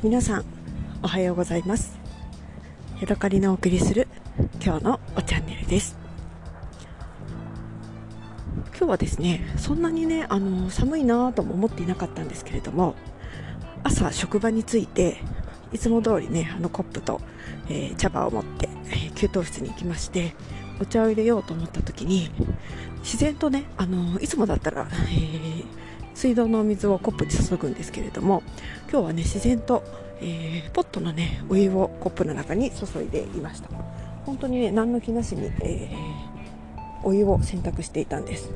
皆さんおはようございます。ヤドカリのお送りする今日のおチャンネルです。今日はですねそんなにねあの寒いなとも思っていなかったんですけれども朝職場に着いていつも通りねあのコップと、えー、茶葉を持って、えー、給湯室に行きましてお茶を入れようと思った時に自然とねあのいつもだったら、えー、水道の水をコップに注ぐんですけれども今日はね自然と、えー、ポットのねお湯をコップの中に注いでいました。本当にね何の気なしに、えー、お湯を選択していたんです。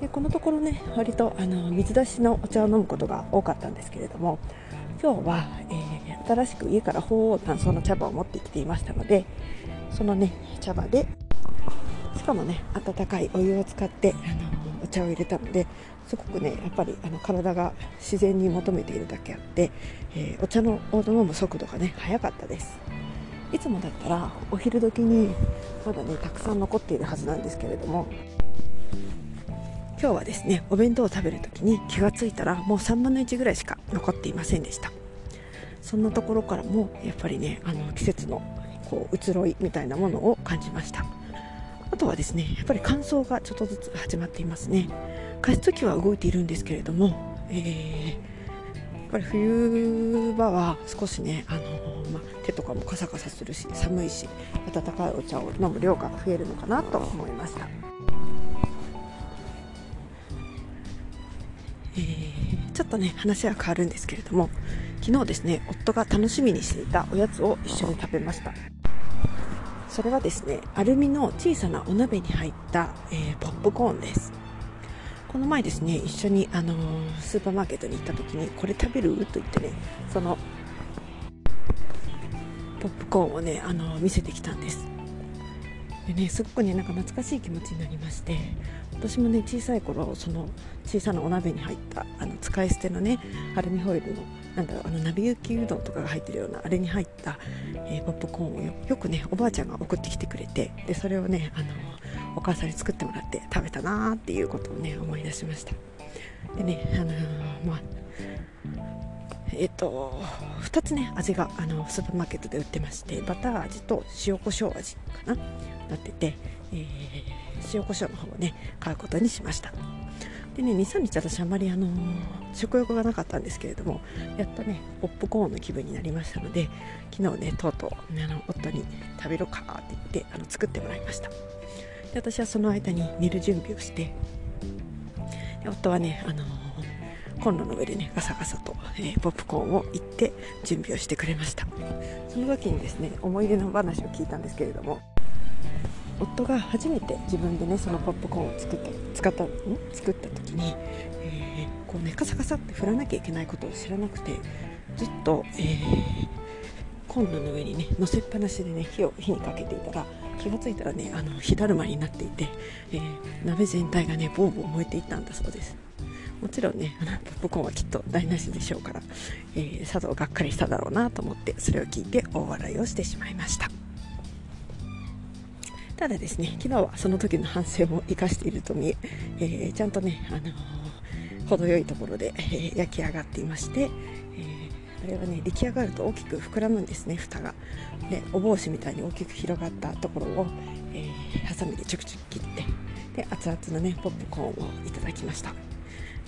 でこのところね割とあの水出しのお茶を飲むことが多かったんですけれども今日は、えー、新しく家から鳳凰炭素の茶葉を持ってきていましたのでそのね茶葉でしかもね温かいお湯を使ってあの茶を入れたのですごくねやっぱりあの体が自然に求めているだけあって、えー、お茶のを飲む速度がね早かったです。いつもだったらお昼時にまだねたくさん残っているはずなんですけれども今日はですねお弁当を食べる時に気がついたらもう3分の1ぐらいしか残っていませんでした。そんなところからもやっぱりねあの季節のこう移ろいみたいなものを感じました。あとはですねやっぱり乾燥がちょっとずつ始まっていますね。加湿器は動いているんですけれども、えー、やっぱり冬場は少しね、あのー、まあ、手とかもカサカサするし寒いし温かいお茶を飲む量が増えるのかなと思いました、えー、ちょっとね話は変わるんですけれども昨日ですね夫が楽しみにしていたおやつを一緒に食べました。それはですねアルミの小さなお鍋に入った、えー、ポップコーンです。この前ですね一緒に、あのー、スーパーマーケットに行った時にこれ食べる？と言ってねそのポップコーンをね、あのー、見せてきたんです。でねすっごくねなんか懐かしい気持ちになりまして私もね小さい頃その小さなお鍋に入ったあの使い捨てのねアルミホイルのなんだろうあの鍋焼きうどんとかが入ってるようなあれに入った、えー、ポップコーンをよよくねおばあちゃんが送ってきてくれてでそれをねあのお母さんに作ってもらって食べたなーっていうことをね思い出しました。でねあのー、まあえっ、と2つね味があのスーパーマーケットで売ってましてバター味と塩コショウ味かな。なってて、えー、塩コショウの方をね買うことにしました。でね23日私あんまりあの食欲がなかったんですけれどもやっとねポップコーンの気分になりましたので昨日ねとうとうねあの夫に食べろかって言ってあの作ってもらいました。で私はその間に寝る準備をしてで夫はねあのコンロの上でねガサガサと、えー、ポップコーンをいって準備をしてくれました。その時にですね思い出の話を聞いたんですけれども。夫が初めて自分でねそのポップコーンを作った使った作った時に、えー、こうねカサカサって振らなきゃいけないことを知らなくてずっと、えー、コンロの上にね乗せっぱなしでね火を火にかけていたら気が付いたらねあの火だるまになっていて、えー、鍋全体がねボーボー燃えていったんだそうです。もちろんねあのポップコーンはきっと台無しでしょうから、えー、さぞがっかりしただろうなと思ってそれを聞いて大笑いをしてしまいました。ただですね昨日はその時の反省も生かしていると見ええー、ちゃんとね、あのー、程よいところで、えー、焼き上がっていまして、えあれはね出来上がると大きく膨らむんですね蓋が。でお帽子みたいに大きく広がったところを、えハサミでちょくちょく切ってで熱々のねポップコーンをいただきました。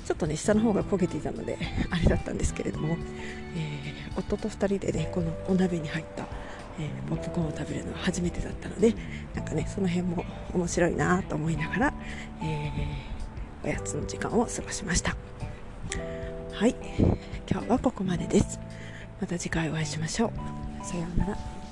ちょっとね下の方が焦げていたのであれだったんですけれども、え夫と2人でねこのお鍋に入ったえー、ポップコーンを食べるのは初めてだったのでなんかねその辺も面白いなと思いながら、えー、おやつの時間を過ごしました。はい。今日はここまでです。また次回お会いしましょう。さようなら。